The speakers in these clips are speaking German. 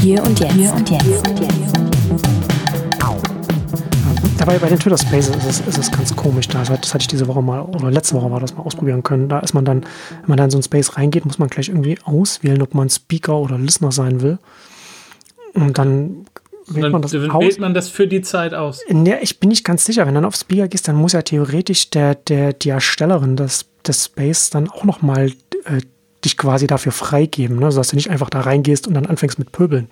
Hier und jetzt. Hier und jetzt. Dabei bei den Twitter Spaces ist es, ist es ganz komisch. Da, das hatte ich diese Woche mal, oder letzte Woche war das mal ausprobieren können. Da ist man dann, wenn man dann in so ein Space reingeht, muss man gleich irgendwie auswählen, ob man Speaker oder Listener sein will. Und dann wählt Dann man das wählt aus. man das für die Zeit aus. Ne, ich bin nicht ganz sicher. Wenn du dann auf Speaker gehst, dann muss ja theoretisch der, der, die Erstellerin des, des Space dann auch nochmal äh, dich quasi dafür freigeben, ne? sodass du nicht einfach da reingehst und dann anfängst mit Pöbeln.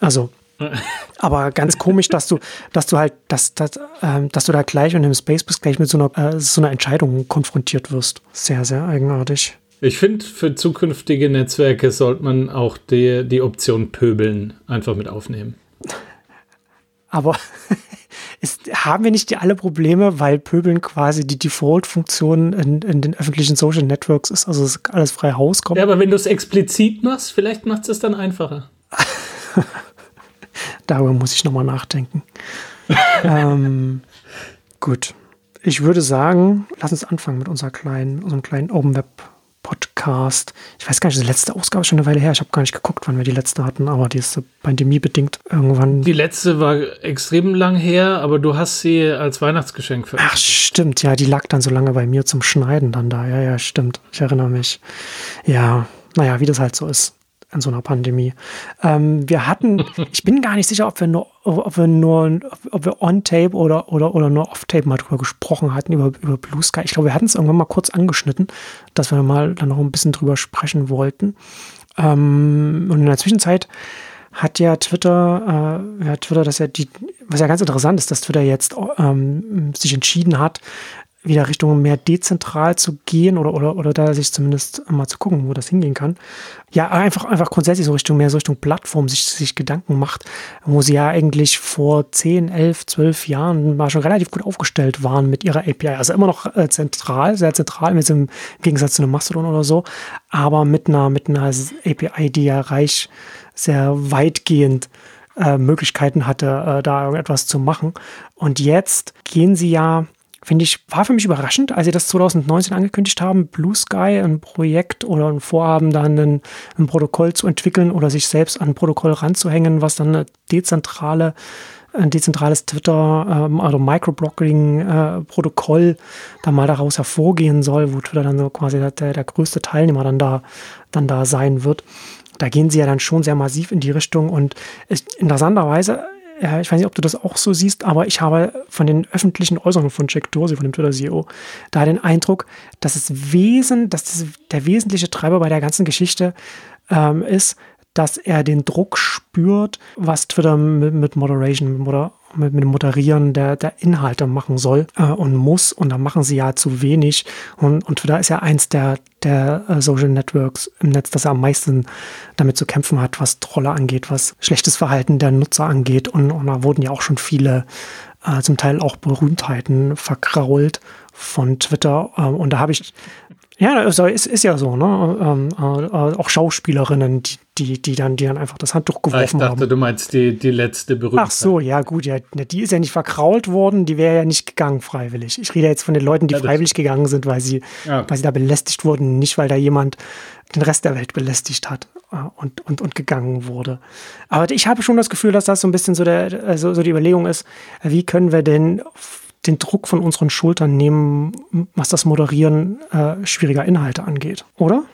Also, aber ganz komisch, dass du, dass du halt, dass, dass, ähm, dass du da gleich und im Space bist, gleich mit so einer, äh, so einer Entscheidung konfrontiert wirst. Sehr, sehr eigenartig. Ich finde, für zukünftige Netzwerke sollte man auch die, die Option Pöbeln einfach mit aufnehmen. Aber ist, haben wir nicht die alle Probleme, weil Pöbeln quasi die Default-Funktion in, in den öffentlichen Social Networks ist, also es alles frei Haus kommt? Ja, aber wenn du es explizit machst, vielleicht macht es dann einfacher. Darüber muss ich nochmal nachdenken. ähm, gut. Ich würde sagen, lass uns anfangen mit unserer kleinen, unserem kleinen Open Web Podcast. Ich weiß gar nicht, die letzte Ausgabe ist schon eine Weile her. Ich habe gar nicht geguckt, wann wir die letzte hatten, aber die ist so pandemiebedingt irgendwann. Die letzte war extrem lang her, aber du hast sie als Weihnachtsgeschenk Ach, veröffentlicht. stimmt, ja, die lag dann so lange bei mir zum Schneiden dann da. Ja, ja, stimmt. Ich erinnere mich. Ja, naja, wie das halt so ist in so einer Pandemie. Ähm, wir hatten, ich bin gar nicht sicher, ob wir nur, ob wir nur, ob wir on-tape oder, oder, oder nur off-tape mal drüber gesprochen hatten, über, über Blue Sky. Ich glaube, wir hatten es irgendwann mal kurz angeschnitten, dass wir mal dann noch ein bisschen drüber sprechen wollten. Ähm, und in der Zwischenzeit hat ja Twitter, äh, ja, Twitter, das ja die, was ja ganz interessant ist, dass Twitter jetzt ähm, sich entschieden hat, wieder Richtung mehr dezentral zu gehen oder, oder, oder da sich zumindest mal zu gucken, wo das hingehen kann. Ja, einfach, einfach grundsätzlich so Richtung mehr so Richtung Plattform sich, sich Gedanken macht, wo sie ja eigentlich vor 10, 11, 12 Jahren mal schon relativ gut aufgestellt waren mit ihrer API. Also immer noch äh, zentral, sehr zentral, mit im Gegensatz zu einem Mastodon oder so, aber mit einer, mit einer API, die ja reich, sehr weitgehend äh, Möglichkeiten hatte, äh, da irgendetwas zu machen. Und jetzt gehen sie ja finde ich, war für mich überraschend, als sie das 2019 angekündigt haben, Blue Sky, ein Projekt oder ein Vorhaben, dann ein, ein Protokoll zu entwickeln oder sich selbst an ein Protokoll ranzuhängen, was dann eine dezentrale, ein dezentrales Twitter, ähm, also Microblocking-Protokoll da mal daraus hervorgehen soll, wo Twitter dann so quasi der, der größte Teilnehmer dann da, dann da sein wird. Da gehen sie ja dann schon sehr massiv in die Richtung und ist interessanterweise ja, ich weiß nicht, ob du das auch so siehst, aber ich habe von den öffentlichen Äußerungen von Jack Dorsey, von dem Twitter-CEO, da den Eindruck, dass es Wesen, dass das der wesentliche Treiber bei der ganzen Geschichte ähm, ist, dass er den Druck spürt, was Twitter mit, mit Moderation oder mit, mit dem Moderieren der, der Inhalte machen soll äh, und muss. Und da machen sie ja zu wenig. Und, und Twitter ist ja eins der, der äh, Social Networks im Netz, das am meisten damit zu kämpfen hat, was Trolle angeht, was schlechtes Verhalten der Nutzer angeht. Und, und da wurden ja auch schon viele, äh, zum Teil auch Berühmtheiten verkrault von Twitter. Ähm, und da habe ich ja, also ist, ist ja so, ne? Ähm, äh, auch Schauspielerinnen, die, die, die, dann, die dann einfach das Handtuch Ah, geworfen ich dachte, haben. du meinst die, die letzte Berühmtheit. Ach so, ja, gut, ja, ne, die ist ja nicht verkrault worden, die wäre ja nicht gegangen freiwillig. Ich rede jetzt von den Leuten, die Ja, freiwillig gegangen sind, weil sie, Ja. weil sie da belästigt wurden, nicht weil da jemand den Rest der Welt belästigt hat äh, und, und, und gegangen wurde. Aber ich habe schon das Gefühl, dass das so ein bisschen so, der, also so die Überlegung ist, wie können wir denn den Druck von unseren Schultern nehmen, was das Moderieren äh, schwieriger Inhalte angeht, oder?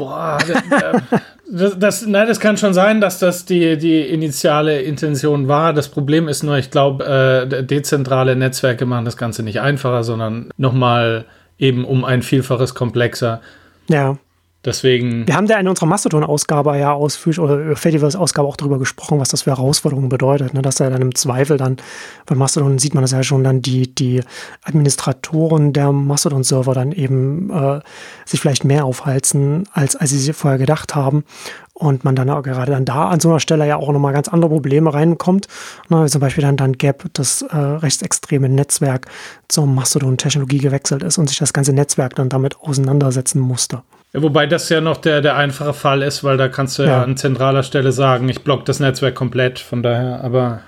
Boah, das, das, das, nein, das kann schon sein, dass das die, die initiale Intention war. Das Problem ist nur, ich glaube, äh, dezentrale Netzwerke machen das Ganze nicht einfacher, sondern nochmal eben um ein Vielfaches komplexer. Ja. Deswegen, Wir haben da in unserer Mastodon-Ausgabe ja ausführlich oder Fediverse-Ausgabe auch darüber gesprochen, was das für Herausforderungen bedeutet. Ne? Dass da dann im Zweifel dann, bei Mastodon sieht man das ja schon, dann die, die Administratoren der Mastodon-Server dann eben äh, sich vielleicht mehr aufhalten, als, als sie vorher gedacht haben. Und man dann auch gerade dann da an so einer Stelle ja auch nochmal ganz andere Probleme reinkommt. Ne? Zum Beispiel dann, dann Gap, das äh, rechtsextreme Netzwerk zur Mastodon-Technologie gewechselt ist und sich das ganze Netzwerk dann damit auseinandersetzen musste. Wobei das ja noch der, der einfache Fall ist, weil da kannst du ja, Ja. an zentraler Stelle sagen, ich block das Netzwerk komplett. Von daher, aber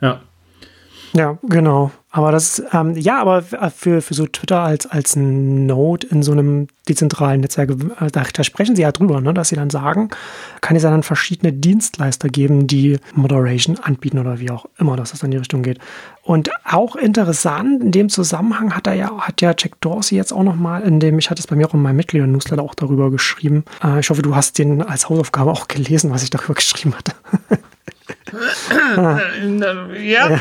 ja. Ja, genau. Aber das, ähm, ja, aber äh, für, für so Twitter als, als Node in so einem dezentralen Netzwerk, äh, da, da sprechen sie ja drüber, ne, dass sie dann sagen, kann es ja dann verschiedene Dienstleister geben, die Moderation anbieten oder wie auch immer, dass das in die Richtung geht. Und auch interessant, in dem Zusammenhang hat er ja, hat ja Jack Dorsey jetzt auch nochmal, in dem, ich hatte es bei mir auch in meinem Mitglieder-Newsletter auch darüber geschrieben. Äh, ich hoffe, du hast den als Hausaufgabe auch gelesen, was ich darüber geschrieben hatte. Ja.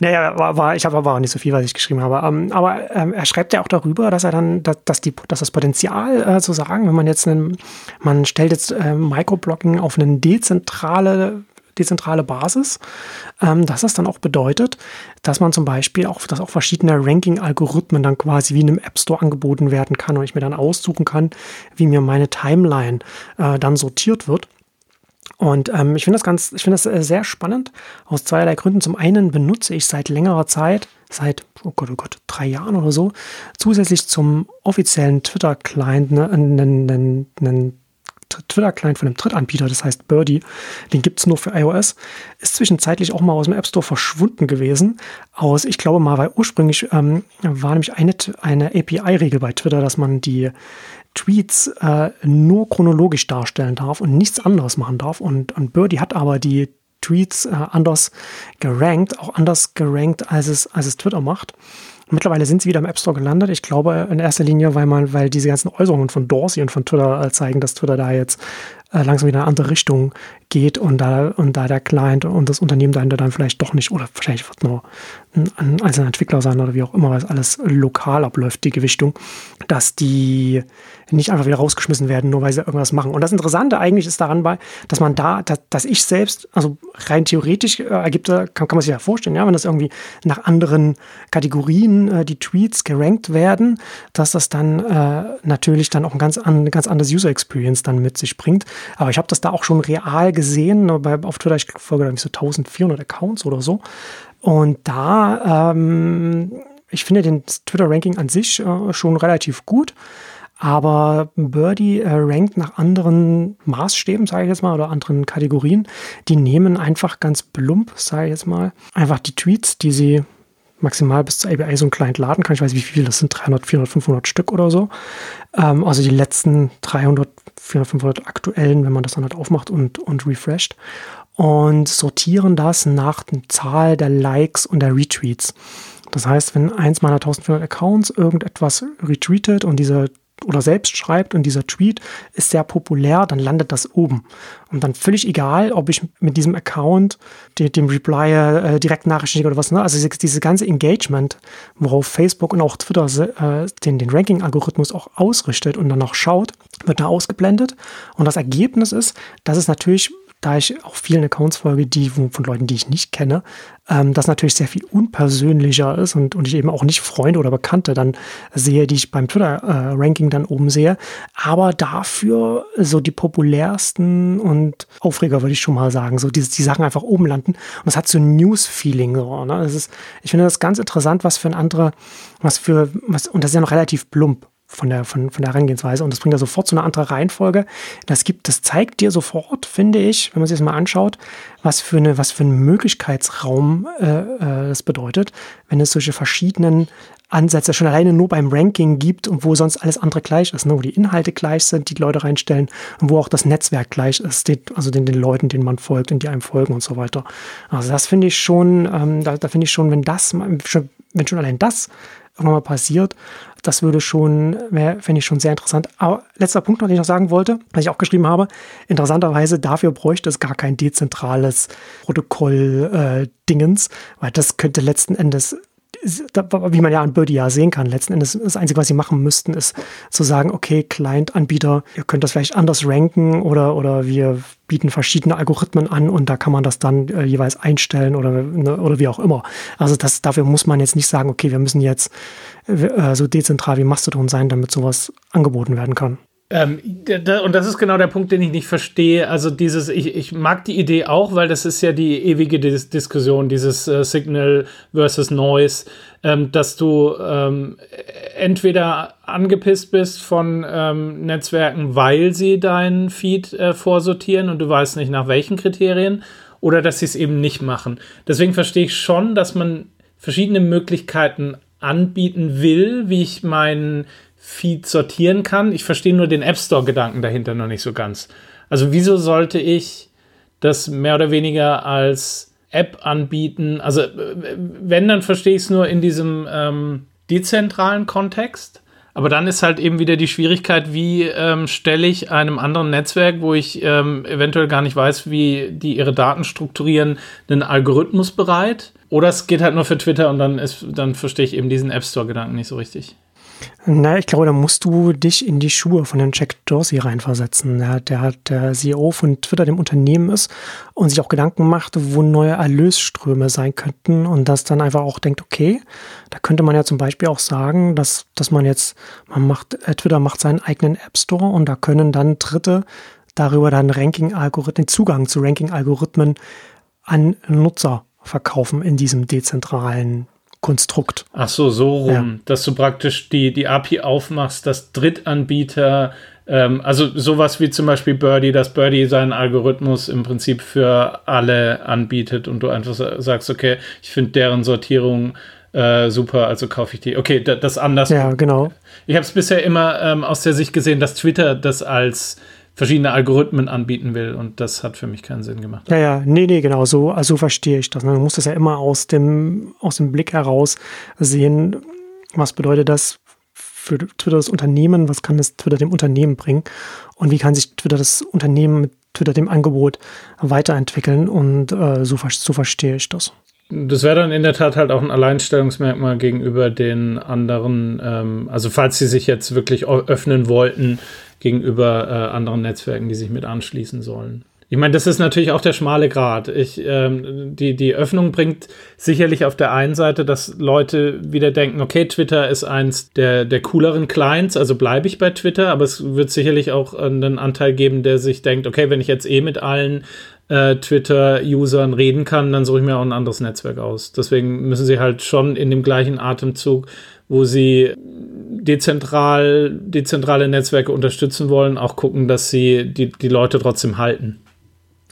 Naja, war, war, ich habe aber auch nicht so viel, was ich geschrieben habe. Ähm, aber ähm, er schreibt ja auch darüber, dass er dann, dass, dass, die, dass das Potenzial äh, zu sagen, wenn man jetzt einen, man stellt jetzt äh, Microblogging auf eine dezentrale dezentrale Basis, ähm, dass das dann auch bedeutet, dass man zum Beispiel auch, dass auch verschiedene Ranking-Algorithmen dann quasi wie in einem App Store angeboten werden kann und ich mir dann aussuchen kann, wie mir meine Timeline äh, dann sortiert wird. Und ähm, ich finde das ganz, ich finde das äh, sehr spannend aus zweierlei Gründen. Zum einen benutze ich seit längerer Zeit, seit, oh Gott, oh Gott, drei Jahren oder so, zusätzlich zum offiziellen Twitter-Client ne, einen, einen, einen Twitter-Client von einem Drittanbieter, das heißt Birdie, den gibt es nur für iOS, ist zwischenzeitlich auch mal aus dem App Store verschwunden gewesen. Aus, ich glaube mal, weil ursprünglich ähm, war nämlich eine, eine API-Regel bei Twitter, dass man die Tweets äh, nur chronologisch darstellen darf und nichts anderes machen darf. Und, und Birdie hat aber die Tweets äh, anders gerankt, auch anders gerankt, als es, als es Twitter macht. Mittlerweile sind sie wieder im App Store gelandet. Ich glaube in erster Linie, weil man, weil diese ganzen Äußerungen von Dorsey und von Twitter äh, zeigen, dass Twitter da jetzt äh, langsam wieder in eine andere Richtung geht und da, und da der Client und das Unternehmen dahinter dann vielleicht doch nicht, oder vielleicht wird nur ein, ein einzelner Entwickler sein oder wie auch immer, weil es alles lokal abläuft, die Gewichtung, dass die nicht einfach wieder rausgeschmissen werden, nur weil sie irgendwas machen. Und das Interessante eigentlich ist daran dass man da, dass, ich selbst, also rein theoretisch äh, ergibt, kann, kann man sich ja vorstellen, ja, wenn das irgendwie nach anderen Kategorien äh, die Tweets gerankt werden, dass das dann äh, natürlich dann auch ein ganz, an, ganz anderes User Experience dann mit sich bringt. Aber ich habe das da auch schon real gesehen. Bei, auf Twitter, ich folge da so 1400 Accounts oder so. Und da, ähm, ich finde den Twitter-Ranking an sich äh, schon relativ gut. Aber Birdie äh, rankt nach anderen Maßstäben, sage ich jetzt mal, oder anderen Kategorien. Die nehmen einfach ganz plump, sage ich jetzt mal, einfach die Tweets, die sie maximal bis zur API so ein Client laden kann. Ich weiß nicht, wie viele das sind, 300, 400, 500 Stück oder so. Ähm, also die letzten 300, 400, 500 aktuellen, wenn man das dann halt aufmacht und, und refresht. Und sortieren das nach der Zahl der Likes und der Retweets. Das heißt, wenn eins meiner 1400 Accounts irgendetwas retweetet und diese oder selbst schreibt und dieser Tweet ist sehr populär, dann landet das oben. Und dann völlig egal, ob ich mit diesem Account dem, dem Reply äh, direkt Nachrichten oder was. Ne? Also diese, diese, ganze Engagement, worauf Facebook und auch Twitter äh, den, den Ranking-Algorithmus auch ausrichtet und dann auch schaut, wird da ausgeblendet. Und das Ergebnis ist, dass es natürlich da ich auch vielen Accounts folge, die von Leuten, die ich nicht kenne, ähm, das natürlich sehr viel unpersönlicher ist und, und ich eben auch nicht Freunde oder Bekannte dann sehe, die ich beim Twitter-Ranking äh, dann oben sehe. Aber dafür so die populärsten und Aufreger, würde ich schon mal sagen, so die, die Sachen einfach oben landen. Und das hat so ein News-Feeling. So, ne? ich finde das ganz interessant, was für ein anderer, was für, was, und das ist ja noch relativ plump von der, von, von der Herangehensweise und das bringt ja sofort zu einer anderen Reihenfolge. Das gibt, das zeigt dir sofort, finde ich, wenn man sich das mal anschaut, was für eine, was für einen Möglichkeitsraum äh, äh, das bedeutet, wenn es solche verschiedenen Ansätze schon alleine nur beim Ranking gibt und wo sonst alles andere gleich ist, ne? wo die Inhalte gleich sind, die, die Leute reinstellen und wo auch das Netzwerk gleich ist, die, also den, den Leuten, denen man folgt und die einem folgen und so weiter. Also das finde ich schon, ähm, da, da finde ich schon, wenn das, wenn schon allein das irgendwann mal passiert, das würde schon, fände ich schon sehr interessant. Aber letzter Punkt, den ich noch sagen wollte, was ich auch geschrieben habe, interessanterweise, dafür bräuchte es gar kein dezentrales Protokoll-Dingens, äh, weil das könnte letzten Endes wie man ja an Birdie ja sehen kann, letzten Endes das Einzige, was sie machen müssten, ist zu sagen, okay, Client-Anbieter, ihr könnt das vielleicht anders ranken oder, oder wir bieten verschiedene Algorithmen an und da kann man das dann äh, jeweils einstellen oder, ne, oder wie auch immer. Also das, dafür muss man jetzt nicht sagen, okay, wir müssen jetzt äh, so dezentral wie Mastodon sein, damit sowas angeboten werden kann. Ähm, und das ist genau der Punkt, den ich nicht verstehe. Also dieses, ich, ich mag die Idee auch, weil das ist ja die ewige Dis Diskussion, dieses äh, Signal versus Noise, ähm, dass du ähm, entweder angepisst bist von ähm, Netzwerken, weil sie deinen Feed äh, vorsortieren und du weißt nicht nach welchen Kriterien, oder dass sie es eben nicht machen. Deswegen verstehe ich schon, dass man verschiedene Möglichkeiten anbieten will, wie ich meinen Feed sortieren kann. Ich verstehe nur den App Store-Gedanken dahinter noch nicht so ganz. Also wieso sollte ich das mehr oder weniger als App anbieten? Also wenn, dann verstehe ich es nur in diesem ähm, dezentralen Kontext. Aber dann ist halt eben wieder die Schwierigkeit, wie ähm, stelle ich einem anderen Netzwerk, wo ich ähm, eventuell gar nicht weiß, wie die ihre Daten strukturieren, einen Algorithmus bereit. Oder es geht halt nur für Twitter und dann, ist, dann verstehe ich eben diesen App Store-Gedanken nicht so richtig. Na, ich glaube, da musst du dich in die Schuhe von dem Jack Dorsey reinversetzen. Der, der, der CEO von Twitter, dem Unternehmen ist und sich auch Gedanken macht, wo neue Erlösströme sein könnten und das dann einfach auch denkt, okay, da könnte man ja zum Beispiel auch sagen, dass, dass man jetzt, man macht, äh, Twitter macht seinen eigenen App Store und da können dann Dritte darüber dann Ranking-Algorithmen, Zugang zu Ranking-Algorithmen an Nutzer verkaufen in diesem dezentralen Konstrukt. Ach so, so rum, ja. dass du praktisch die, die API aufmachst, dass Drittanbieter, ähm, also sowas wie zum Beispiel Birdie, dass Birdie seinen Algorithmus im Prinzip für alle anbietet und du einfach sagst, okay, ich finde deren Sortierung äh, super, also kaufe ich die. Okay, das anders. Ja, genau. Ich habe es bisher immer ähm, aus der Sicht gesehen, dass Twitter das als verschiedene Algorithmen anbieten will und das hat für mich keinen Sinn gemacht. Ja, ja, nee, nee, genau, so, also verstehe ich das. Man muss das ja immer aus dem, aus dem Blick heraus sehen, was bedeutet das für Twitter das Unternehmen, was kann das Twitter dem Unternehmen bringen und wie kann sich Twitter das Unternehmen mit Twitter dem Angebot weiterentwickeln und äh, so, so verstehe ich das. Das wäre dann in der Tat halt auch ein Alleinstellungsmerkmal gegenüber den anderen. Ähm, also falls sie sich jetzt wirklich öffnen wollten, gegenüber äh, anderen Netzwerken, die sich mit anschließen sollen. Ich meine, das ist natürlich auch der schmale Grad. Ich, ähm, die, die Öffnung bringt sicherlich auf der einen Seite, dass Leute wieder denken, okay, Twitter ist eins der, der cooleren Clients, also bleibe ich bei Twitter, aber es wird sicherlich auch einen Anteil geben, der sich denkt, okay, wenn ich jetzt eh mit allen äh, Twitter-Usern reden kann, dann suche ich mir auch ein anderes Netzwerk aus. Deswegen müssen sie halt schon in dem gleichen Atemzug, wo sie dezentral, dezentrale Netzwerke unterstützen wollen, auch gucken, dass sie die, die Leute trotzdem halten.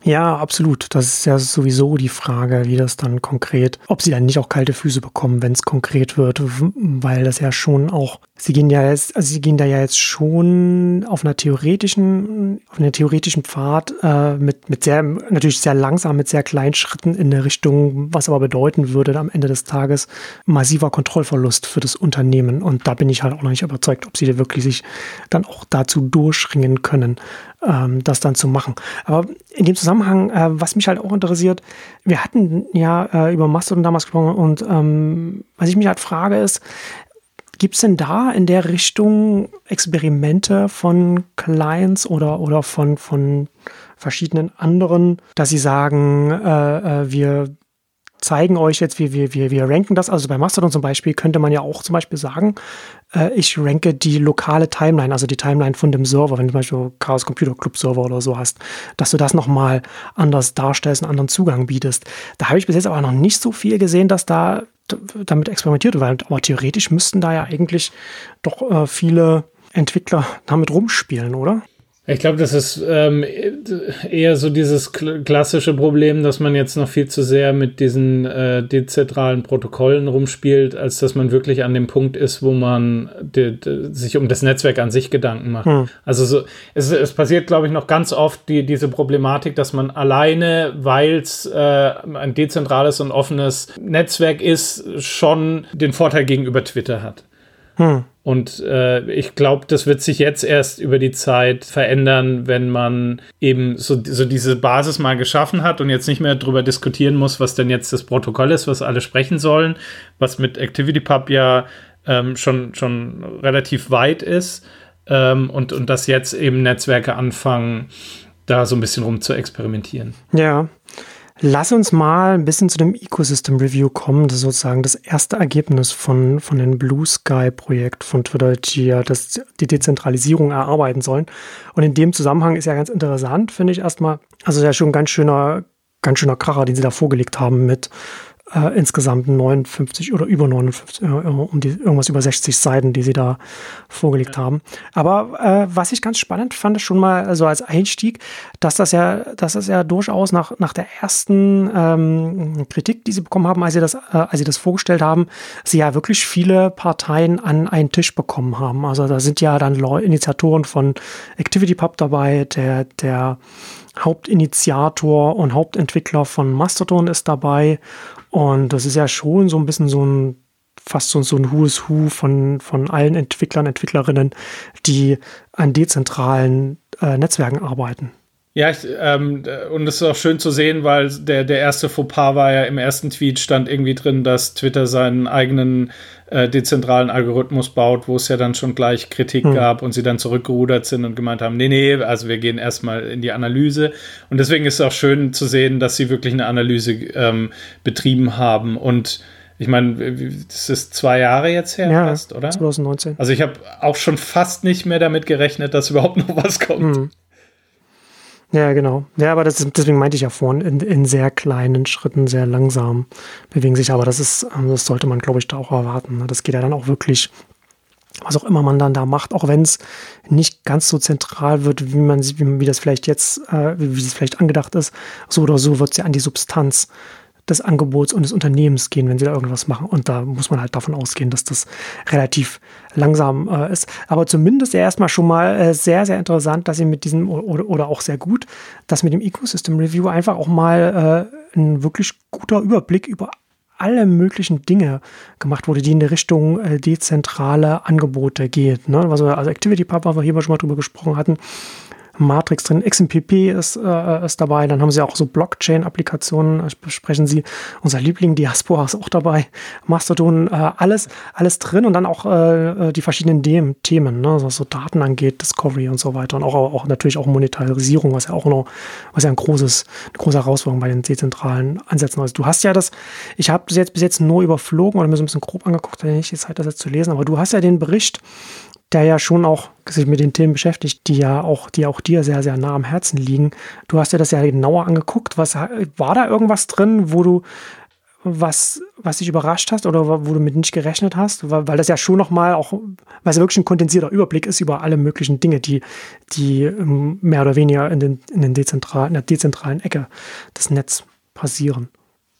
Ja, absolut. Das ist ja sowieso die Frage, wie das dann konkret, ob sie dann nicht auch kalte Füße bekommen, wenn es konkret wird, weil das ja schon auch, sie gehen ja jetzt, also sie gehen da ja jetzt schon auf einer theoretischen, auf einer theoretischen Pfad äh, mit, mit sehr, natürlich sehr langsam, mit sehr kleinen Schritten in eine Richtung, was aber bedeuten würde am Ende des Tages massiver Kontrollverlust für das Unternehmen. Und da bin ich halt auch noch nicht überzeugt, ob sie da wirklich sich dann auch dazu durchringen können ähm, das dann zu machen. Aber in dem Zusammenhang, äh, was mich halt auch interessiert, wir hatten ja äh, über Mastodon damals gesprochen und ähm, was ich mich halt frage ist, Gibt es denn da in der Richtung Experimente von Clients oder, oder von, von verschiedenen anderen, dass sie sagen, äh, äh wir zeigen euch jetzt, wie wir, wir, wir ranken das. Also bei Mastodon zum Beispiel könnte man ja auch zum Beispiel sagen, äh, ich ranke die lokale Timeline, also die Timeline von dem Server, wenn du zum Beispiel Chaos Computer Club Server oder so hast, dass du das nochmal anders darstellst, einen anderen Zugang bietest. Da habe ich bis jetzt aber noch nicht so viel gesehen, dass da damit experimentiert wird, aber theoretisch müssten da ja eigentlich doch äh, viele Entwickler damit rumspielen, oder? Ich glaube, das ist ähm, eher so dieses klassische Problem, dass man jetzt noch viel zu sehr mit diesen äh, dezentralen Protokollen rumspielt, als dass man wirklich an dem Punkt ist, wo man sich um das Netzwerk an sich Gedanken macht. Hm. Also so, es, es passiert, glaube ich, noch ganz oft die, diese Problematik, dass man alleine, weil es äh, ein dezentrales und offenes Netzwerk ist, schon den Vorteil gegenüber Twitter hat. Hm. Und äh, ich glaube, das wird sich jetzt erst über die Zeit verändern, wenn man eben so, so diese Basis mal geschaffen hat und jetzt nicht mehr darüber diskutieren muss, was denn jetzt das Protokoll ist, was alle sprechen sollen, was mit ActivityPub ja ähm, schon, schon relativ weit ist. Ähm, und, und dass jetzt eben Netzwerke anfangen, da so ein bisschen rum zu experimentieren. Ja, Lass uns mal ein bisschen zu dem Ecosystem Review kommen. Das ist sozusagen das erste Ergebnis von, von dem Blue Sky Projekt von Twitter, die ja das, die Dezentralisierung erarbeiten sollen. Und in dem Zusammenhang ist ja ganz interessant, finde ich erstmal. Also ja schon ein ganz schöner, ganz schöner Kracher, den sie da vorgelegt haben mit äh, insgesamt 59 oder über 59, äh, um die, irgendwas über 60 Seiten, die sie da vorgelegt ja. haben. Aber äh, was ich ganz spannend fand, schon mal so also als Einstieg, dass das ja, dass das ja durchaus nach, nach der ersten ähm, Kritik, die sie bekommen haben, als sie das, äh, als sie das vorgestellt haben, sie ja wirklich viele Parteien an einen Tisch bekommen haben. Also da sind ja dann Initiatoren von ActivityPub dabei, der, der Hauptinitiator und Hauptentwickler von Mastodon ist dabei. Und das ist ja schon so ein bisschen so ein, fast so, ein Who is Who von, von allen Entwicklern, Entwicklerinnen, die an dezentralen äh, Netzwerken arbeiten. Ja, ich, ähm, und es ist auch schön zu sehen, weil der, der erste Fauxpas war ja im ersten Tweet stand irgendwie drin, dass Twitter seinen eigenen äh, dezentralen Algorithmus baut, wo es ja dann schon gleich Kritik hm. gab und sie dann zurückgerudert sind und gemeint haben, nee, nee, also wir gehen erstmal in die Analyse. Und deswegen ist es auch schön zu sehen, dass sie wirklich eine Analyse ähm, betrieben haben und ich meine, das ist zwei Jahre jetzt her ja, fast, oder? 2019. Also ich habe auch schon fast nicht mehr damit gerechnet, dass überhaupt noch was kommt. Hm. Ja, genau. Ja, aber das ist, deswegen meinte ich ja vorhin, in, in, sehr kleinen Schritten, sehr langsam bewegen sich. Aber das ist, ähm, das sollte man, glaube ich, da auch erwarten. Ne? Das geht ja dann auch wirklich, was auch immer man dann da macht, auch wenn es nicht ganz so zentral wird, wie man wie, wie das vielleicht jetzt, äh, wie, es vielleicht angedacht ist. So oder so wird es ja an die Substanz des Angebots und des Unternehmens gehen, wenn sie da irgendwas machen. Und da muss man halt davon ausgehen, dass das relativ langsam äh, ist. Aber zumindest erstmal schon mal äh, sehr, sehr interessant, dass sie mit diesem oder, oder auch sehr gut, dass mit dem Ecosystem Review einfach auch mal äh, ein wirklich guter Überblick über alle möglichen Dinge gemacht wurde, die in die Richtung äh, dezentrale Angebote geht. Ne? Also, also Activity Pub, was wir hier schon mal drüber gesprochen hatten, Matrix drin, XMPP ist, äh, ist dabei, dann haben sie auch so Blockchain-Applikationen, besprechen sie. Unser Liebling Diaspora ist auch dabei, Mastodon, äh, alles, alles drin und dann auch äh, äh die verschiedenen Dem Themen, ne? was so Daten angeht, Discovery und so weiter und auch, auch natürlich auch Monetarisierung, was ja auch noch, was ja ein großes, eine große Herausforderung bei den dezentralen Ansätzen ist. Du hast ja das, ich habe das jetzt bis jetzt nur überflogen oder mir so ein bisschen grob angeguckt, hatte nicht die Zeit, das jetzt zu lesen, aber du hast ja den Bericht der ja schon auch sich mit den Themen beschäftigt, die ja auch, die auch dir sehr, sehr nah am Herzen liegen. Du hast dir das ja genauer angeguckt. Was war da irgendwas drin, wo du was, was dich überrascht hast oder wo du mit nicht gerechnet hast? Weil, weil das ja schon nochmal auch, weil es wirklich ein kondensierter Überblick ist über alle möglichen Dinge, die, die ähm, mehr oder weniger in, den, in, den dezentralen, in der dezentralen Ecke des Netzes passieren.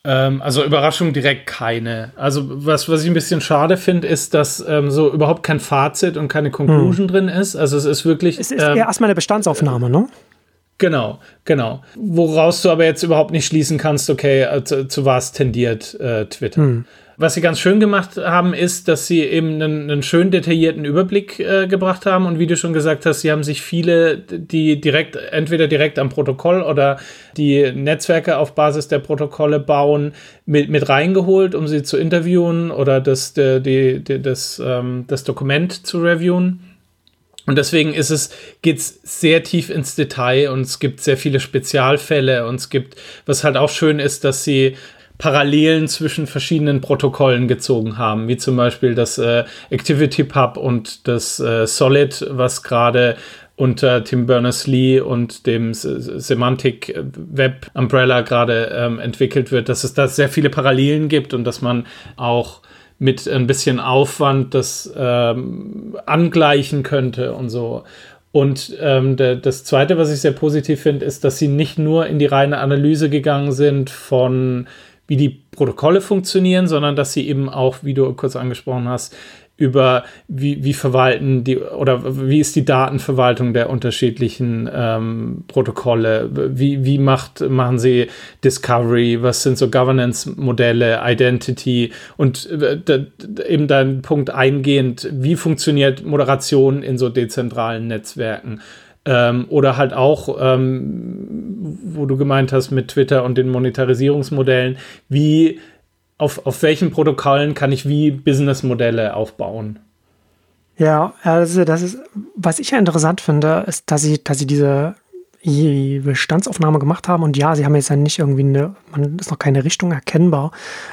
Ähm, also Überraschung direkt keine. Also was, was ich ein bisschen schade finde, ist, dass ähm, so überhaupt kein Fazit und keine Conclusion hm. drin ist. Also es ist wirklich. Es ist ähm, erstmal eine Bestandsaufnahme, ne? Genau, genau. Woraus du aber jetzt überhaupt nicht schließen kannst, okay, äh, zu, zu was tendiert äh, Twitter. Hm. Was sie ganz schön gemacht haben, ist, dass sie eben einen, einen schön detaillierten Überblick äh, gebracht haben. Und wie du schon gesagt hast, sie haben sich viele, die direkt, entweder direkt am Protokoll oder die Netzwerke auf Basis der Protokolle bauen, mit, mit reingeholt, um sie zu interviewen oder das, die, die, das, ähm, das Dokument zu reviewen. Und deswegen ist es, geht's sehr tief ins Detail und es gibt sehr viele Spezialfälle und es gibt, was halt auch schön ist, dass sie Parallelen zwischen verschiedenen Protokollen gezogen haben, wie zum Beispiel das äh, ActivityPub und das äh, Solid, was gerade unter Tim Berners-Lee und dem Semantic Web Umbrella gerade ähm, entwickelt wird, dass es da sehr viele Parallelen gibt und dass man auch mit ein bisschen Aufwand das ähm, angleichen könnte und so. Und ähm, der, das Zweite, was ich sehr positiv finde, ist, dass sie nicht nur in die reine Analyse gegangen sind von wie die Protokolle funktionieren, sondern dass sie eben auch, wie du kurz angesprochen hast, über wie, wie verwalten die oder wie ist die Datenverwaltung der unterschiedlichen ähm, Protokolle, wie, wie macht, machen sie Discovery, was sind so Governance-Modelle, Identity? Und äh, eben dein Punkt eingehend, wie funktioniert Moderation in so dezentralen Netzwerken ähm, oder halt auch, ähm, wo du gemeint hast mit Twitter und den Monetarisierungsmodellen, wie auf, auf welchen Protokollen kann ich wie Businessmodelle aufbauen? Ja, also das ist, was ich ja interessant finde, ist, dass sie, dass sie diese Bestandsaufnahme gemacht haben und ja, sie haben jetzt ja nicht irgendwie eine, man ist noch keine Richtung erkennbar,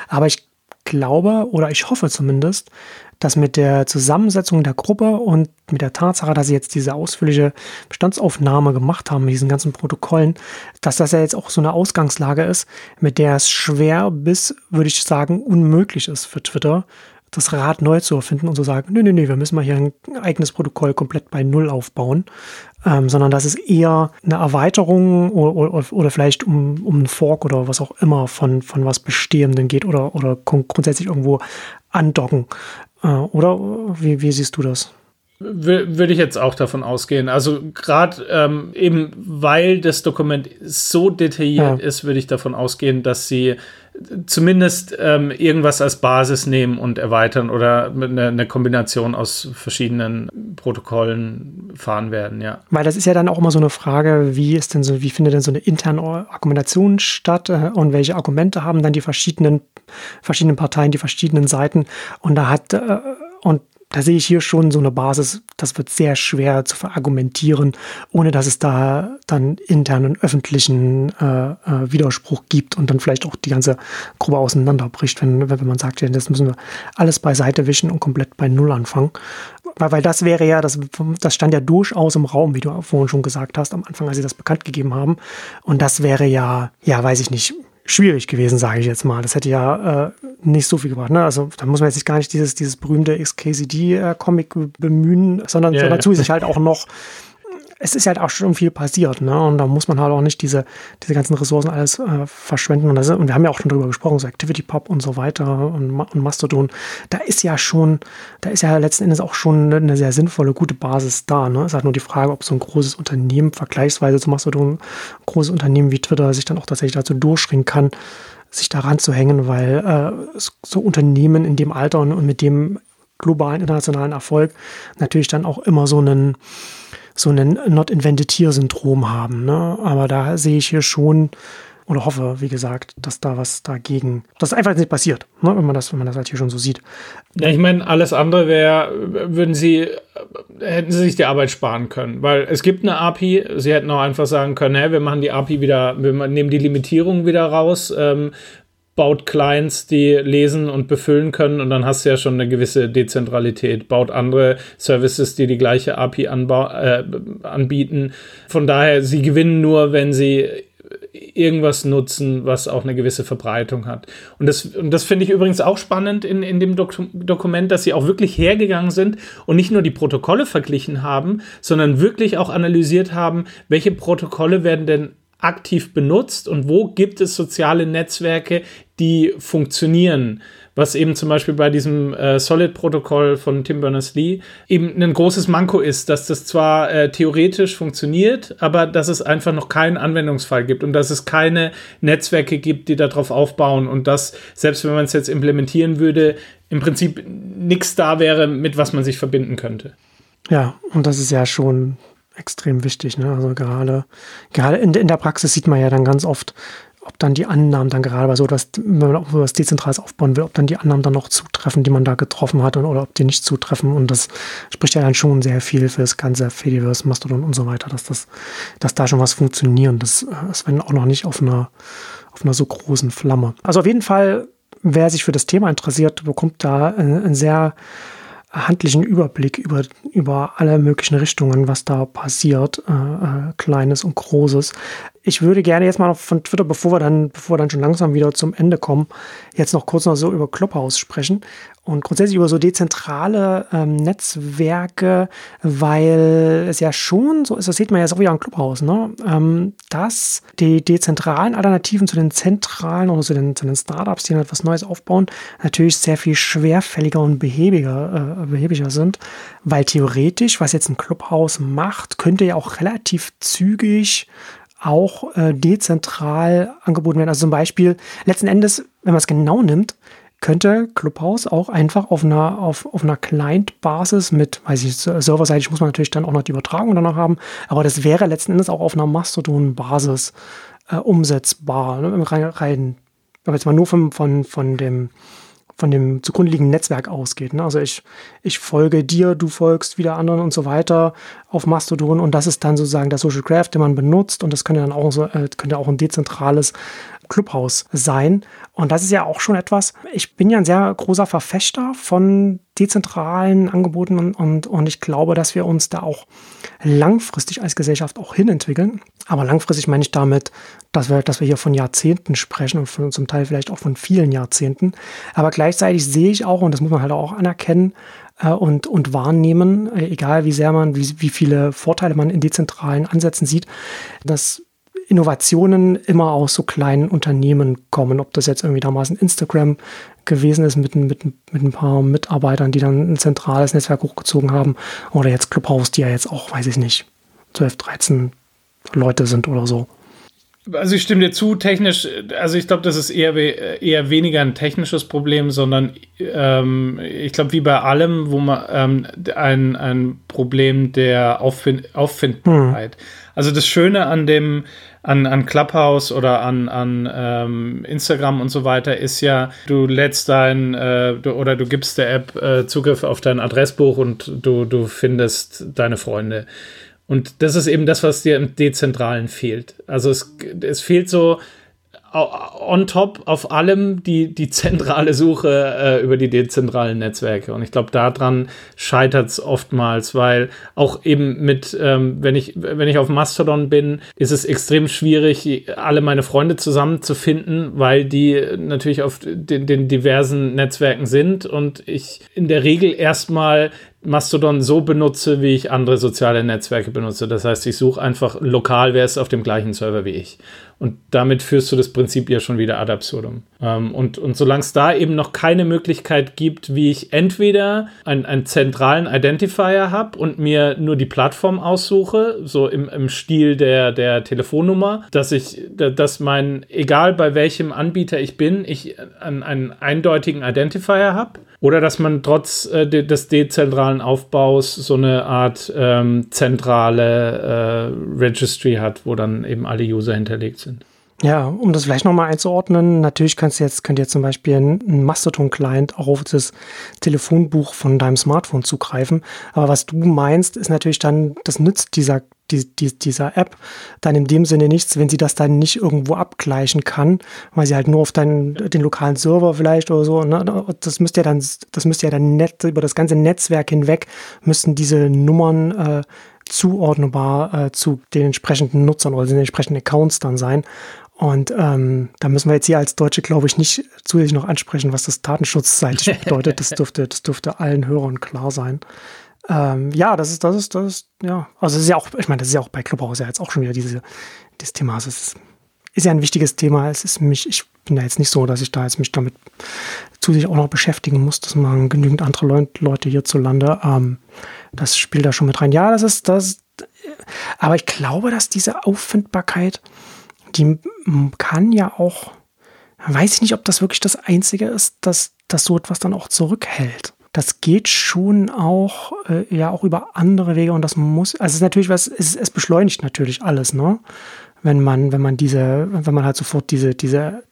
aber ich glaube oder ich hoffe zumindest, dass mit der Zusammensetzung der Gruppe und mit der Tatsache, dass sie jetzt diese ausführliche Bestandsaufnahme gemacht haben mit diesen ganzen Protokollen, dass das ja jetzt auch so eine Ausgangslage ist, mit der es schwer bis, würde ich sagen, unmöglich ist für Twitter, das Rad neu zu erfinden und zu sagen, nee, nee, nee, wir müssen mal hier ein eigenes Protokoll komplett bei Null aufbauen, ähm, sondern dass es eher eine Erweiterung oder, oder, oder vielleicht um, um einen Fork oder was auch immer von, von was Bestehendem geht oder, oder grundsätzlich irgendwo andocken. Äh, oder wie, wie siehst du das? Würde ich jetzt auch davon ausgehen. Also gerade ähm, eben weil das Dokument so detailliert ja. ist, würde ich davon ausgehen, dass sie zumindest ähm, irgendwas als Basis nehmen und erweitern oder eine, eine, Kombination aus verschiedenen Protokollen fahren werden, ja. Weil das ist ja dann auch immer so eine Frage, wie ist denn so, wie findet denn so eine interne Argumentation statt äh, und welche Argumente haben dann die verschiedenen, verschiedenen Parteien, die verschiedenen Seiten und da hat äh, und da sehe ich hier schon so eine Basis, das wird sehr schwer zu verargumentieren, ohne dass es da dann internen öffentlichen äh, äh, Widerspruch gibt und dann vielleicht auch die ganze Gruppe auseinanderbricht, wenn, wenn man sagt, ja, das müssen wir alles beiseite wischen und komplett bei Null anfangen. Weil, weil das wäre ja, das, das stand ja durchaus im Raum, wie du vorhin schon gesagt hast, am Anfang, als sie das bekannt gegeben haben. Und das wäre ja, ja, weiß ich nicht, schwierig gewesen, sage ich jetzt mal. Das hätte ja äh, nicht so viel gebracht. Ne? Also da muss man jetzt gar nicht dieses, dieses berühmte XKCD-Comic äh, bemühen, sondern, ja, sondern ja. zusätzlich halt auch noch es ist halt auch schon viel passiert, ne? Und da muss man halt auch nicht diese, diese ganzen Ressourcen alles äh, verschwenden. Und, das, und wir haben ja auch schon drüber gesprochen, so ActivityPub und so weiter und, und Mastodon. Da ist ja schon, da ist ja letzten Endes auch schon eine sehr sinnvolle, gute Basis da. Ne? Es ist halt nur die Frage, ob so ein großes Unternehmen vergleichsweise zu Mastodon, ein großes Unternehmen wie Twitter sich dann auch tatsächlich dazu durchringen kann, sich daran zu hängen, weil äh, so Unternehmen in dem Alter und, und mit dem globalen internationalen Erfolg natürlich dann auch immer so einen so ein Not Invented Here Syndrom haben. Ne? Aber da sehe ich hier schon oder hoffe, wie gesagt, dass da was dagegen, dass einfach nicht passiert, ne? wenn man das, wenn man das halt hier schon so sieht. Ja, ich meine, alles andere wäre, würden sie, hätten sie sich die Arbeit sparen können, weil es gibt eine API, sie hätten auch einfach sagen können, hey, wir machen die API wieder, wir nehmen die Limitierung wieder raus, ähm, baut Clients, die lesen und befüllen können und dann hast du ja schon eine gewisse Dezentralität. Baut andere Services, die die gleiche API äh, anbieten. Von daher, sie gewinnen nur, wenn sie irgendwas nutzen, was auch eine gewisse Verbreitung hat. Und das, und das finde ich übrigens auch spannend in, in dem Dok Dokument, dass sie auch wirklich hergegangen sind und nicht nur die Protokolle verglichen haben, sondern wirklich auch analysiert haben, welche Protokolle werden denn aktiv benutzt und wo gibt es soziale Netzwerke, die funktionieren. Was eben zum Beispiel bei diesem äh, Solid-Protokoll von Tim Berners-Lee eben ein großes Manko ist, dass das zwar äh, theoretisch funktioniert, aber dass es einfach noch keinen Anwendungsfall gibt und dass es keine Netzwerke gibt, die darauf aufbauen und dass, selbst wenn man es jetzt implementieren würde, im Prinzip nichts da wäre, mit was man sich verbinden könnte. Ja, und das ist ja schon extrem wichtig. Ne? Also gerade, gerade in, in der Praxis sieht man ja dann ganz oft, ob dann die Annahmen dann gerade bei so etwas, wenn man auch was Dezentrales aufbauen will, ob dann die Annahmen dann noch zutreffen, die man da getroffen hat, oder ob die nicht zutreffen. Und das spricht ja dann schon sehr viel für das ganze Fediverse, Mastodon und so weiter, dass das, dass da schon was funktioniert. Das ist wenn auch noch nicht auf einer, auf einer so großen Flamme. Also auf jeden Fall, wer sich für das Thema interessiert, bekommt da ein sehr handlichen Überblick über, über alle möglichen Richtungen, was da passiert, äh, äh, Kleines und Großes ich würde gerne jetzt mal noch von Twitter, bevor wir dann, bevor wir dann schon langsam wieder zum Ende kommen, jetzt noch kurz noch so über Clubhouse sprechen und grundsätzlich über so dezentrale ähm, Netzwerke, weil es ja schon so ist, das sieht man jetzt auch wieder an Clubhouse, ne? Ähm, dass die dezentralen Alternativen zu den zentralen oder zu den, zu den Startups, die etwas Neues aufbauen, natürlich sehr viel schwerfälliger und behäbiger, äh, behäbiger sind, weil theoretisch, was jetzt ein Clubhouse macht, könnte ja auch relativ zügig auch äh, dezentral angeboten werden. Also zum Beispiel, letzten Endes, wenn man es genau nimmt, könnte Clubhouse auch einfach auf einer, auf, auf einer Client-Basis mit, weiß ich, serverseitig muss man natürlich dann auch noch die Übertragung danach haben, aber das wäre letzten Endes auch auf einer Mastodon-Basis äh, umsetzbar. Ne? Rein, rein, wir jetzt mal nur von, von, von dem von dem zugrunde liegenden Netzwerk ausgeht. Ne? Also ich, ich folge dir, du folgst wieder anderen und so weiter auf Mastodon und das ist dann sozusagen der Social Graph, den man benutzt und das könnte dann auch so, äh, könnte auch ein dezentrales Clubhouse sein. Und das ist ja auch schon etwas, ich bin ja ein sehr großer Verfechter von dezentralen Angeboten und, und, und ich glaube, dass wir uns da auch langfristig als Gesellschaft auch hinentwickeln. Aber langfristig meine ich damit, dass wir, dass wir hier von Jahrzehnten sprechen und von, zum Teil vielleicht auch von vielen Jahrzehnten. Aber gleichzeitig sehe ich auch, und das muss man halt auch anerkennen, äh, und, und wahrnehmen, äh, egal wie sehr man, wie, wie viele Vorteile man in dezentralen Ansätzen sieht, dass Innovationen immer aus so kleinen Unternehmen kommen. Ob das jetzt irgendwie damals ein Instagram gewesen ist mit, mit, mit ein paar Mitarbeitern, die dann ein zentrales Netzwerk hochgezogen haben. Oder jetzt Clubhouse, die ja jetzt auch, weiß ich nicht, 12, 13 Leute sind oder so. Also ich stimme dir zu, technisch, also ich glaube, das ist eher, eher weniger ein technisches Problem, sondern ähm, ich glaube, wie bei allem, wo man ähm, ein, ein Problem der Auffind Auffindbarkeit. Hm. Also das Schöne an dem, an, an Clubhouse oder an, an ähm, Instagram und so weiter ist ja, du lädst dein äh, du, oder du gibst der App äh, Zugriff auf dein Adressbuch und du, du findest deine Freunde. Und das ist eben das, was dir im Dezentralen fehlt. Also es, es fehlt so on top auf allem die, die zentrale Suche äh, über die dezentralen Netzwerke. Und ich glaube, daran scheitert es oftmals, weil auch eben mit, ähm, wenn, ich, wenn ich auf Mastodon bin, ist es extrem schwierig, alle meine Freunde zusammenzufinden, weil die natürlich auf den, den diversen Netzwerken sind und ich in der Regel erstmal Mastodon so benutze, wie ich andere soziale Netzwerke benutze. Das heißt, ich suche einfach lokal, wer ist auf dem gleichen Server wie ich. Und damit führst du das Prinzip ja schon wieder ad absurdum. Ähm, und, und solange es da eben noch keine Möglichkeit gibt, wie ich entweder ein, einen zentralen Identifier habe und mir nur die Plattform aussuche, so im, im Stil der, der Telefonnummer, dass ich, dass mein, egal bei welchem Anbieter ich bin, ich einen, einen eindeutigen Identifier habe oder dass man trotz äh, de des dezentralen Aufbaus so eine Art ähm, zentrale äh, Registry hat, wo dann eben alle User hinterlegt sind. Ja, um das vielleicht nochmal einzuordnen, natürlich kannst du jetzt, könnt ihr zum Beispiel einen Mastodon-Client auch auf das Telefonbuch von deinem Smartphone zugreifen. Aber was du meinst, ist natürlich dann, das nützt dieser, die, die, dieser App dann in dem Sinne nichts, wenn sie das dann nicht irgendwo abgleichen kann, weil sie halt nur auf deinen, den lokalen Server vielleicht oder so, ne? das müsste ja dann, das müsste ja dann net, über das ganze Netzwerk hinweg müssten diese Nummern äh, zuordnbar äh, zu den entsprechenden Nutzern oder den entsprechenden Accounts dann sein. Und ähm, da müssen wir jetzt hier als Deutsche, glaube ich, nicht zusätzlich noch ansprechen, was das datenschutzseitig bedeutet. Das dürfte, das dürfte allen Hörern klar sein. Ähm, ja, das ist, das ist, das ist, ja, also es ist ja auch, ich meine, das ist ja auch bei Clubhouse ja jetzt auch schon wieder diese, dieses Thema. Also es ist, ist ja ein wichtiges Thema. Es ist mich, ich bin da jetzt nicht so, dass ich da jetzt mich damit zusätzlich auch noch beschäftigen muss. Das machen genügend andere Le Leute hierzulande. Ähm, das spielt da schon mit rein. Ja, das ist, das, aber ich glaube, dass diese Auffindbarkeit, die kann ja auch, weiß ich nicht, ob das wirklich das Einzige ist, dass, dass so etwas dann auch zurückhält. Das geht schon auch, äh, ja, auch über andere Wege und das muss, also es ist natürlich was, es, es beschleunigt natürlich alles, ne? Wenn man, wenn man diese, wenn man halt sofort diese, diese,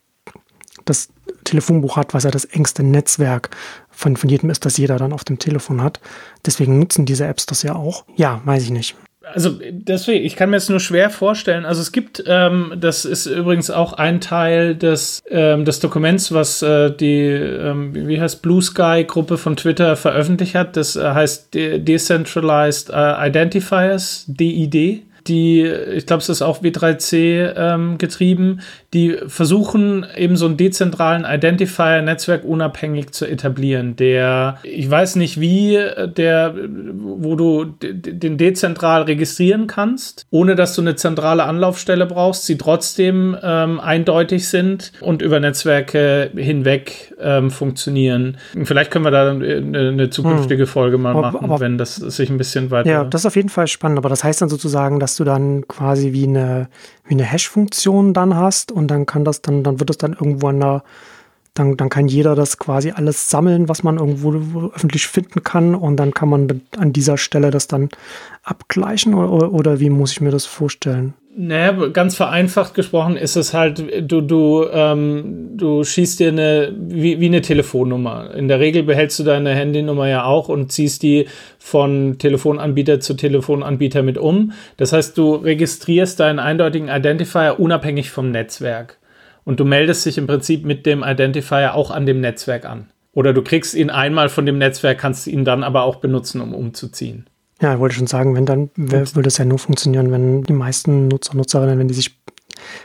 das Telefonbuch hat, was ja das engste Netzwerk von, von jedem ist, das jeder dann auf dem Telefon hat. Deswegen nutzen diese Apps das ja auch. Ja, weiß ich nicht also deswegen, ich kann mir das nur schwer vorstellen. Also es gibt, ähm, das ist übrigens auch ein Teil des, ähm, des Dokuments, was äh, die, ähm, wie heißt Blue Sky Gruppe von Twitter veröffentlicht hat. Das äh, heißt De Decentralized äh, Identifiers, DID die, ich glaube, es ist auch W3C ähm, getrieben, die versuchen eben so einen dezentralen Identifier netzwerkunabhängig zu etablieren, der, ich weiß nicht wie, der, wo du den dezentral registrieren kannst, ohne dass du eine zentrale Anlaufstelle brauchst, sie trotzdem ähm, eindeutig sind und über Netzwerke hinweg ähm, funktionieren. Vielleicht können wir da eine, eine zukünftige hm. Folge mal aber, machen, aber, wenn das sich ein bisschen weiter. Ja, das ist auf jeden Fall spannend, aber das heißt dann sozusagen, dass du dann quasi wie eine, wie eine Hash-Funktion dann hast und dann kann das dann, dann wird es dann irgendwo an einer Dann, dann kann jeder das quasi alles sammeln, was man irgendwo öffentlich finden kann und dann kann man an dieser Stelle das dann abgleichen oder, oder wie muss ich mir das vorstellen? Naja, ganz vereinfacht gesprochen ist es halt, du, du, ähm, du schießt dir eine, wie, wie eine Telefonnummer. In der Regel behältst du deine Handynummer ja auch und ziehst die von Telefonanbieter zu Telefonanbieter mit um. Das heißt, du registrierst deinen eindeutigen Identifier unabhängig vom Netzwerk. Und du meldest dich im Prinzip mit dem Identifier auch an dem Netzwerk an. Oder du kriegst ihn einmal von dem Netzwerk, kannst ihn dann aber auch benutzen, um umzuziehen. Ja, ich wollte schon sagen, wenn dann würde es ja nur funktionieren, wenn die meisten Nutzer, Nutzerinnen, wenn die sich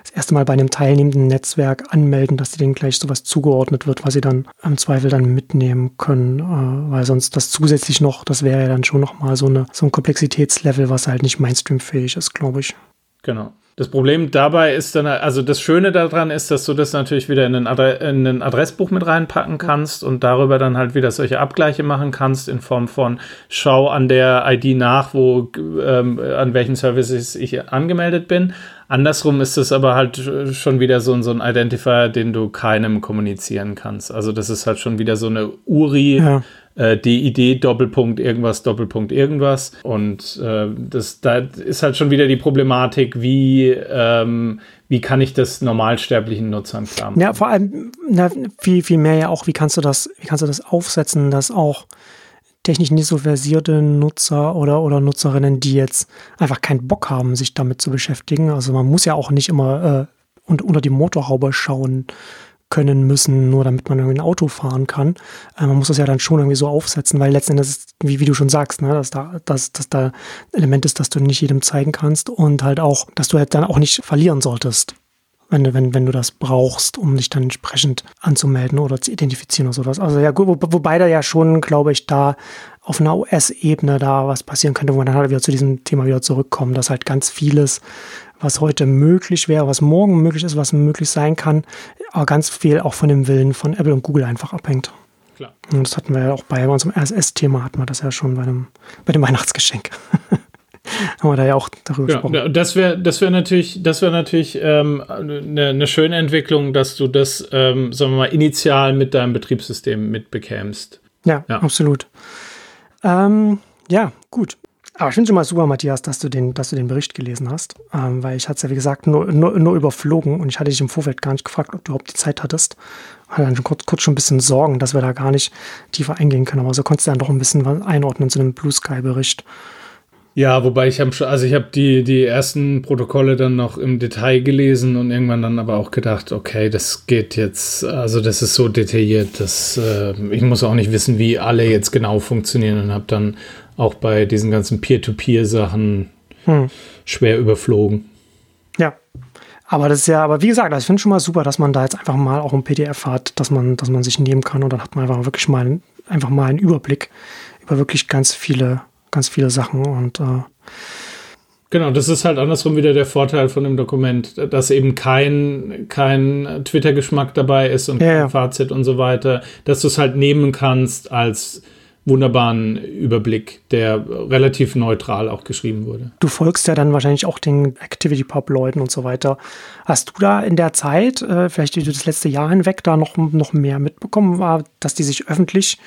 das erste Mal bei einem teilnehmenden Netzwerk anmelden, dass denen gleich sowas zugeordnet wird, was sie dann im Zweifel dann mitnehmen können, äh, weil sonst das zusätzlich noch, das wäre ja dann schon nochmal so, eine, so ein Komplexitätslevel, was halt nicht Mainstream-fähig ist, glaube ich. Genau. Das Problem dabei ist dann, also das Schöne daran ist, dass du das natürlich wieder in ein, Adre in ein Adressbuch mit reinpacken kannst und darüber dann halt wieder solche Abgleiche machen kannst in Form von schau an der ID nach, wo ähm, an welchen Services ich angemeldet bin. Andersrum ist es aber halt schon wieder so, so ein Identifier, den du keinem kommunizieren kannst. Also das ist halt schon wieder so eine URI. Ja äh, DID Doppelpunkt irgendwas Doppelpunkt irgendwas und äh, das da ist halt schon wieder die Problematik, wie ähm, wie kann ich das normalsterblichen Nutzern klar machen? Ja, vor allem na, viel viel mehr ja auch, wie kannst du das wie kannst du das aufsetzen, dass auch technisch nicht so versierte Nutzer oder, oder Nutzerinnen, die jetzt einfach keinen Bock haben, sich damit zu beschäftigen. Also man muss ja auch nicht immer äh, unter, unter die Motorhaube schauen, können müssen, nur damit man irgendwie ein Auto fahren kann. Äh, man muss das ja dann schon irgendwie so aufsetzen, weil letztendlich ist, wie, wie du schon sagst, ne, dass da, dass, dass da Element ist, das du nicht jedem zeigen kannst und halt auch, dass du halt dann auch nicht verlieren solltest. Wenn du, wenn, wenn du das brauchst, um dich dann entsprechend anzumelden oder zu identifizieren oder sowas. Also ja, wo, wobei da ja schon, glaube ich, da auf einer US-Ebene da was passieren könnte, wo man dann halt wieder zu diesem Thema wieder zurückkommen, dass halt ganz vieles was heute möglich wäre, was morgen möglich ist, was möglich sein kann, aber ganz viel auch von dem Willen von Apple und Google einfach abhängt. Klar. Und das hatten wir ja auch bei unserem RSS-Thema, hatten wir das ja schon bei dem, bei dem Weihnachtsgeschenk. haben wir da ja auch darüber ja, gesprochen. Das wäre das wär natürlich, das wär natürlich ähm, eine, eine schöne Entwicklung, dass du das, ähm, sagen wir mal, initial mit deinem Betriebssystem mitbekämst. Ja, ja. absolut. Ähm, ja, gut. Aber ich finde schon mal super, Matthias, dass du den, dass du den Bericht gelesen hast, ähm, weil ich hatte es ja, wie gesagt, nur, nur, nur, überflogen und ich hatte dich im Vorfeld gar nicht gefragt, ob du überhaupt die Zeit hattest. Hatte dann schon kurz, kurz schon ein bisschen Sorgen, dass wir da gar nicht tiefer eingehen können, aber so konntest du dann doch ein bisschen was einordnen zu dem Blue Sky-Bericht. Ja, wobei ich habe also ich habe die, die ersten Protokolle dann noch im Detail gelesen und irgendwann dann aber auch gedacht, okay, das geht jetzt, also das ist so detailliert, dass äh, ich muss auch nicht wissen, wie alle jetzt genau funktionieren und habe dann auch bei diesen ganzen Peer-to-Peer-Sachen hm. schwer überflogen. Ja. Aber das ist ja, aber wie gesagt, also ich finde schon mal super, dass man da jetzt einfach mal auch ein PDF hat, dass man, dass man sich nehmen kann und dann hat man einfach wirklich mal einfach mal einen Überblick über wirklich ganz viele, ganz viele Sachen und äh, Genau, das ist halt andersrum wieder der Vorteil von dem Dokument, dass eben kein, kein Twitter-Geschmack dabei ist und ja, ja. Fazit und so weiter, dass du es halt nehmen kannst als wunderbaren Überblick, der relativ neutral auch geschrieben wurde. Du folgst ja dann wahrscheinlich auch den Activity Pub Leuten und so weiter. Hast du da in der Zeit, äh, vielleicht das letzte Jahr hinweg, da noch, noch mehr mitbekommen, war, dass die sich öffentlich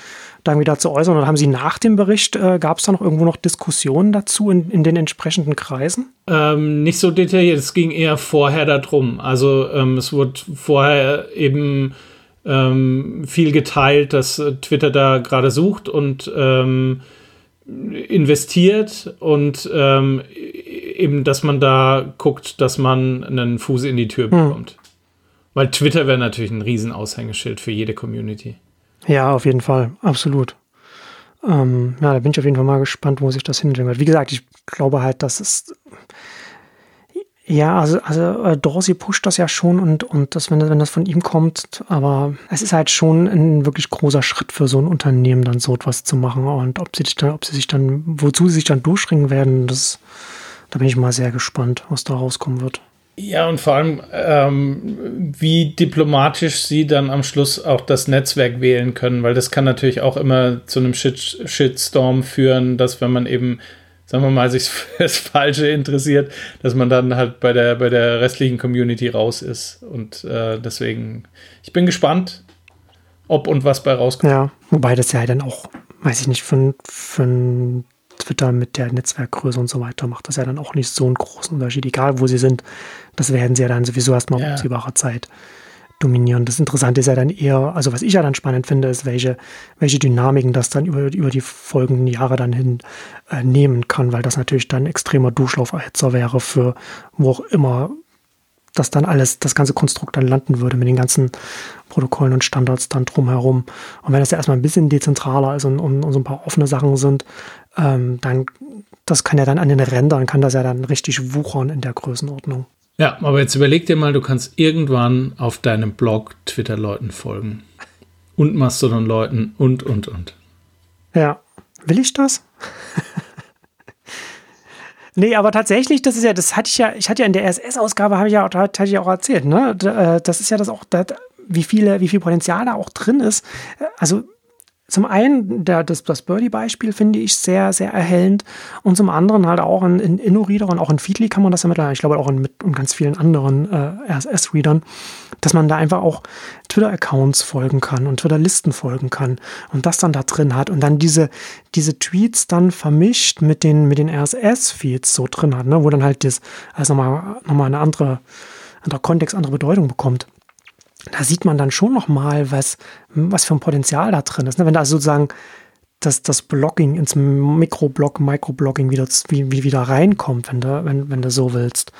dann wieder zu äußern? Oder haben sie nach dem Bericht, äh, gab es da noch irgendwo noch Diskussionen dazu in, in den entsprechenden Kreisen? Ähm, nicht so detailliert, es ging eher vorher darum. Also ähm, es wurde vorher eben ähm, viel geteilt, dass äh, Twitter da gerade sucht und ähm, investiert und ähm, eben, dass man da guckt, dass man einen Fuß in die Tür hm. bekommt. Hm. Weil Twitter wäre natürlich ein Riesenaushängeschild für jede Community. Ja, auf jeden Fall, absolut. Ähm, ja, da bin ich auf jeden Fall mal gespannt, wo sich das hinentwickelt. Wie gesagt, ich glaube halt, dass es ja, also, also äh, Dorsey pusht das ja schon und, und das, wenn, wenn das von ihm kommt, aber es ist halt schon ein wirklich großer Schritt für so ein Unternehmen, dann so etwas zu machen. Und ob sie sich dann, ob sie sich dann, wozu sie sich dann durchringen werden, das, da bin ich mal sehr gespannt, was da rauskommen wird. Ja, und vor allem, ähm, wie diplomatisch sie dann am Schluss auch das Netzwerk wählen können, weil das kann natürlich auch immer zu einem Shit Shitstorm führen, dass wenn man eben sagen wir mal, sich fürs Falsche interessiert, dass man dann halt bei der, bei der restlichen Community raus ist. Und äh, deswegen, ich bin gespannt. ob und was bei rauskommt. Ja, wobei das ja dann auch, weiß ich nicht, für, für Twitter mit der Netzwerkgröße und so weiter macht das ja dann auch nicht so einen großen Unterschied, egal wo sie sind. Das werden sie ja dann sowieso erstmal ja. absehbarer Zeit dominieren. Das Interessante ist ja dann eher, also was ich ja dann spannend finde, ist, welche, welche Dynamiken das dann über, über die folgenden Jahre dann hin äh, nehmen kann, weil das natürlich dann extremer Durchlauferhitzer wäre für wo auch immer das dann alles, das ganze Konstrukt dann landen würde mit den ganzen Protokollen und Standards dann drumherum. Und wenn das ja erstmal ein bisschen dezentraler ist und, und, und so ein paar offene Sachen sind, ähm, dann, das kann ja dann an den Rändern, kann das ja dann richtig wuchern in der Größenordnung. Ja, aber jetzt überleg dir mal, du kannst irgendwann auf deinem Blog Twitter-Leuten folgen. Und Mastodon-Leuten und, und, und. Ja. Will ich das? Nee, aber tatsächlich, das ist ja, das hatte ich ja, ich hatte ja in der RSS-Ausgabe, habe ich ja, hatte ich auch erzählt, ne? Äh, das ist ja das auch, wie viele, wie viel Potenzial da auch drin ist. Also zum einen der, das, das Birdie-Beispiel finde ich sehr, sehr erhellend und zum anderen halt auch in, in InnoReader und auch in Feedly kann man das ja mittlerweile, ich glaube auch in, mit und ganz vielen anderen äh, RSS-Readern, dass man da einfach auch Twitter-Accounts folgen kann und Twitter-Listen folgen kann und das dann da drin hat und dann diese, diese Tweets dann vermischt mit den, mit den RSS-Feeds so drin hat, ne, wo dann halt das also nochmal, nochmal eine andere, anderer Kontext, andere Bedeutung bekommt da sieht man dann schon noch mal, was, was für ein Potenzial da drin ist. Ne? Wenn da sozusagen das, das Blogging ins Mikroblog, Microblogging wieder, wie, wie wieder reinkommt, wenn du, wenn, wenn du so willst.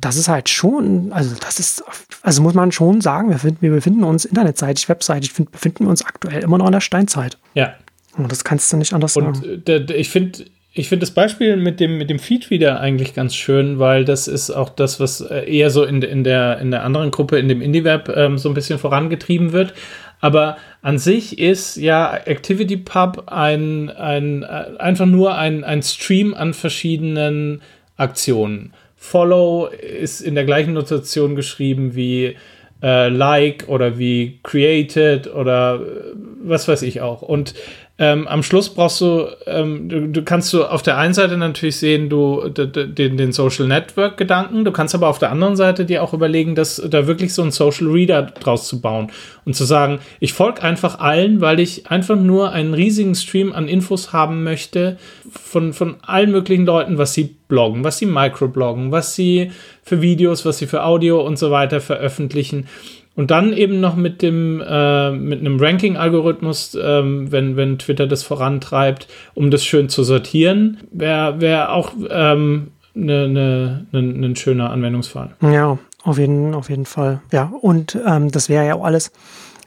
Das ist halt schon, also das ist, also muss man schon sagen, wir, finden, wir befinden uns internetseitig, webseitig, find, befinden wir uns aktuell immer noch in der Steinzeit. Ja. Und das kannst du nicht anders Und sagen. Und ich finde, ich finde das Beispiel mit dem, mit dem Feed wieder eigentlich ganz schön, weil das ist auch das, was äh, eher so in, in, der, in der anderen Gruppe, in dem Indie-Web, ähm, so ein bisschen vorangetrieben wird. Aber an sich ist ja ActivityPub ein, ein, äh, einfach nur ein, ein Stream an verschiedenen Aktionen. Follow ist in der gleichen Notation geschrieben wie äh, Like oder wie Created oder äh, was weiß ich auch. Und ähm, am Schluss brauchst du, ähm, du, du, kannst du auf der einen Seite natürlich sehen, du den, den Social Network Gedanken, du kannst aber auf der anderen Seite dir auch überlegen, dass da wirklich so ein Social Reader draus zu bauen und zu sagen, ich folge einfach allen, weil ich einfach nur einen riesigen Stream an Infos haben möchte von, von allen möglichen Leuten, was sie bloggen, was sie microbloggen, was sie für Videos, was sie für Audio und so weiter veröffentlichen und dann eben noch mit dem äh, mit einem Ranking-Algorithmus, ähm, wenn, wenn Twitter das vorantreibt, um das schön zu sortieren, wäre wär auch ähm, ne, ne, ne, ein schöner Anwendungsfall. Ja, auf jeden, auf jeden Fall. Ja, und ähm, das wäre ja auch alles,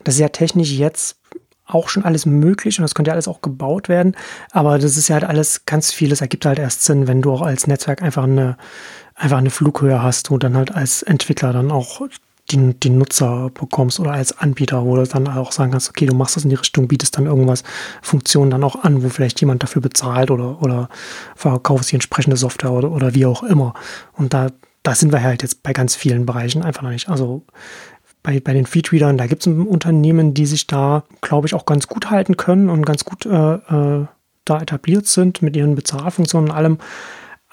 das ist ja technisch jetzt auch schon alles möglich und das könnte ja alles auch gebaut werden. Aber das ist ja halt alles ganz vieles ergibt halt erst Sinn, wenn du auch als Netzwerk einfach eine, einfach eine Flughöhe hast, wo dann halt als Entwickler dann auch die, die Nutzer bekommst oder als Anbieter, wo du dann auch sagen kannst, okay, du machst das in die Richtung, bietest dann irgendwas, Funktionen dann auch an, wo vielleicht jemand dafür bezahlt oder, oder verkaufst die entsprechende Software oder, oder wie auch immer. Und da, da sind wir halt jetzt bei ganz vielen Bereichen einfach noch nicht. Also bei, bei den Feedreadern, da gibt es Unternehmen, die sich da, glaube ich, auch ganz gut halten können und ganz gut äh, äh, da etabliert sind mit ihren Bezahlfunktionen und allem.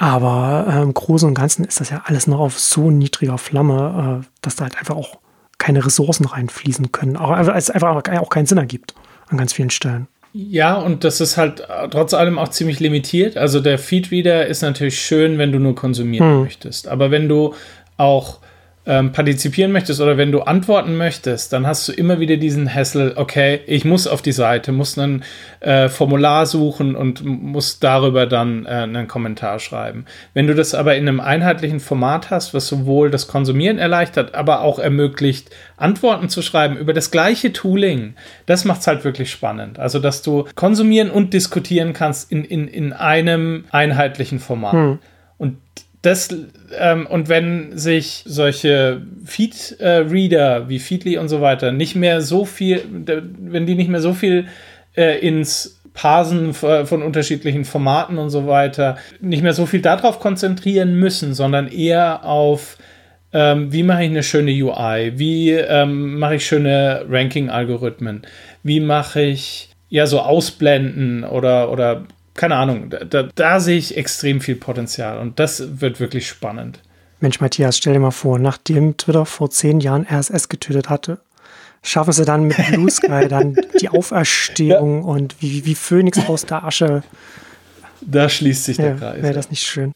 Aber äh, im Großen und Ganzen ist das ja alles noch auf so niedriger Flamme, äh, dass da halt einfach auch keine Ressourcen reinfließen können. Auch, es einfach auch keinen Sinn ergibt an ganz vielen Stellen. Ja, und das ist halt äh, trotz allem auch ziemlich limitiert. Also der Feed-Reader ist natürlich schön, wenn du nur konsumieren hm. möchtest. Aber wenn du auch ähm, partizipieren möchtest oder wenn du antworten möchtest, dann hast du immer wieder diesen Hassel, okay, ich muss auf die Seite, muss ein äh, Formular suchen und muss darüber dann äh, einen Kommentar schreiben. Wenn du das aber in einem einheitlichen Format hast, was sowohl das Konsumieren erleichtert, aber auch ermöglicht, Antworten zu schreiben über das gleiche Tooling, das macht es halt wirklich spannend. Also, dass du konsumieren und diskutieren kannst in, in, in einem einheitlichen Format. Hm. Und das, ähm, und wenn sich solche Feed-Reader äh, wie Feedly und so weiter nicht mehr so viel, wenn die nicht mehr so viel äh, ins Parsen von unterschiedlichen Formaten und so weiter, nicht mehr so viel darauf konzentrieren müssen, sondern eher auf, ähm, wie mache ich eine schöne UI, wie ähm, mache ich schöne Ranking-Algorithmen, wie mache ich ja so Ausblenden oder, oder keine Ahnung, da, da, sehe ich extrem viel Potenzial und das wird wirklich spannend. Mensch, Matthias, stell dir mal vor, nachdem Twitter vor zehn Jahren RSS getötet hatte, schaffen sie dann mit Blue Sky dann die Auferstehung ja. und wie, wie Phönix aus der Asche. Da schließt sich der ja, Kreis. Wäre das nicht schön?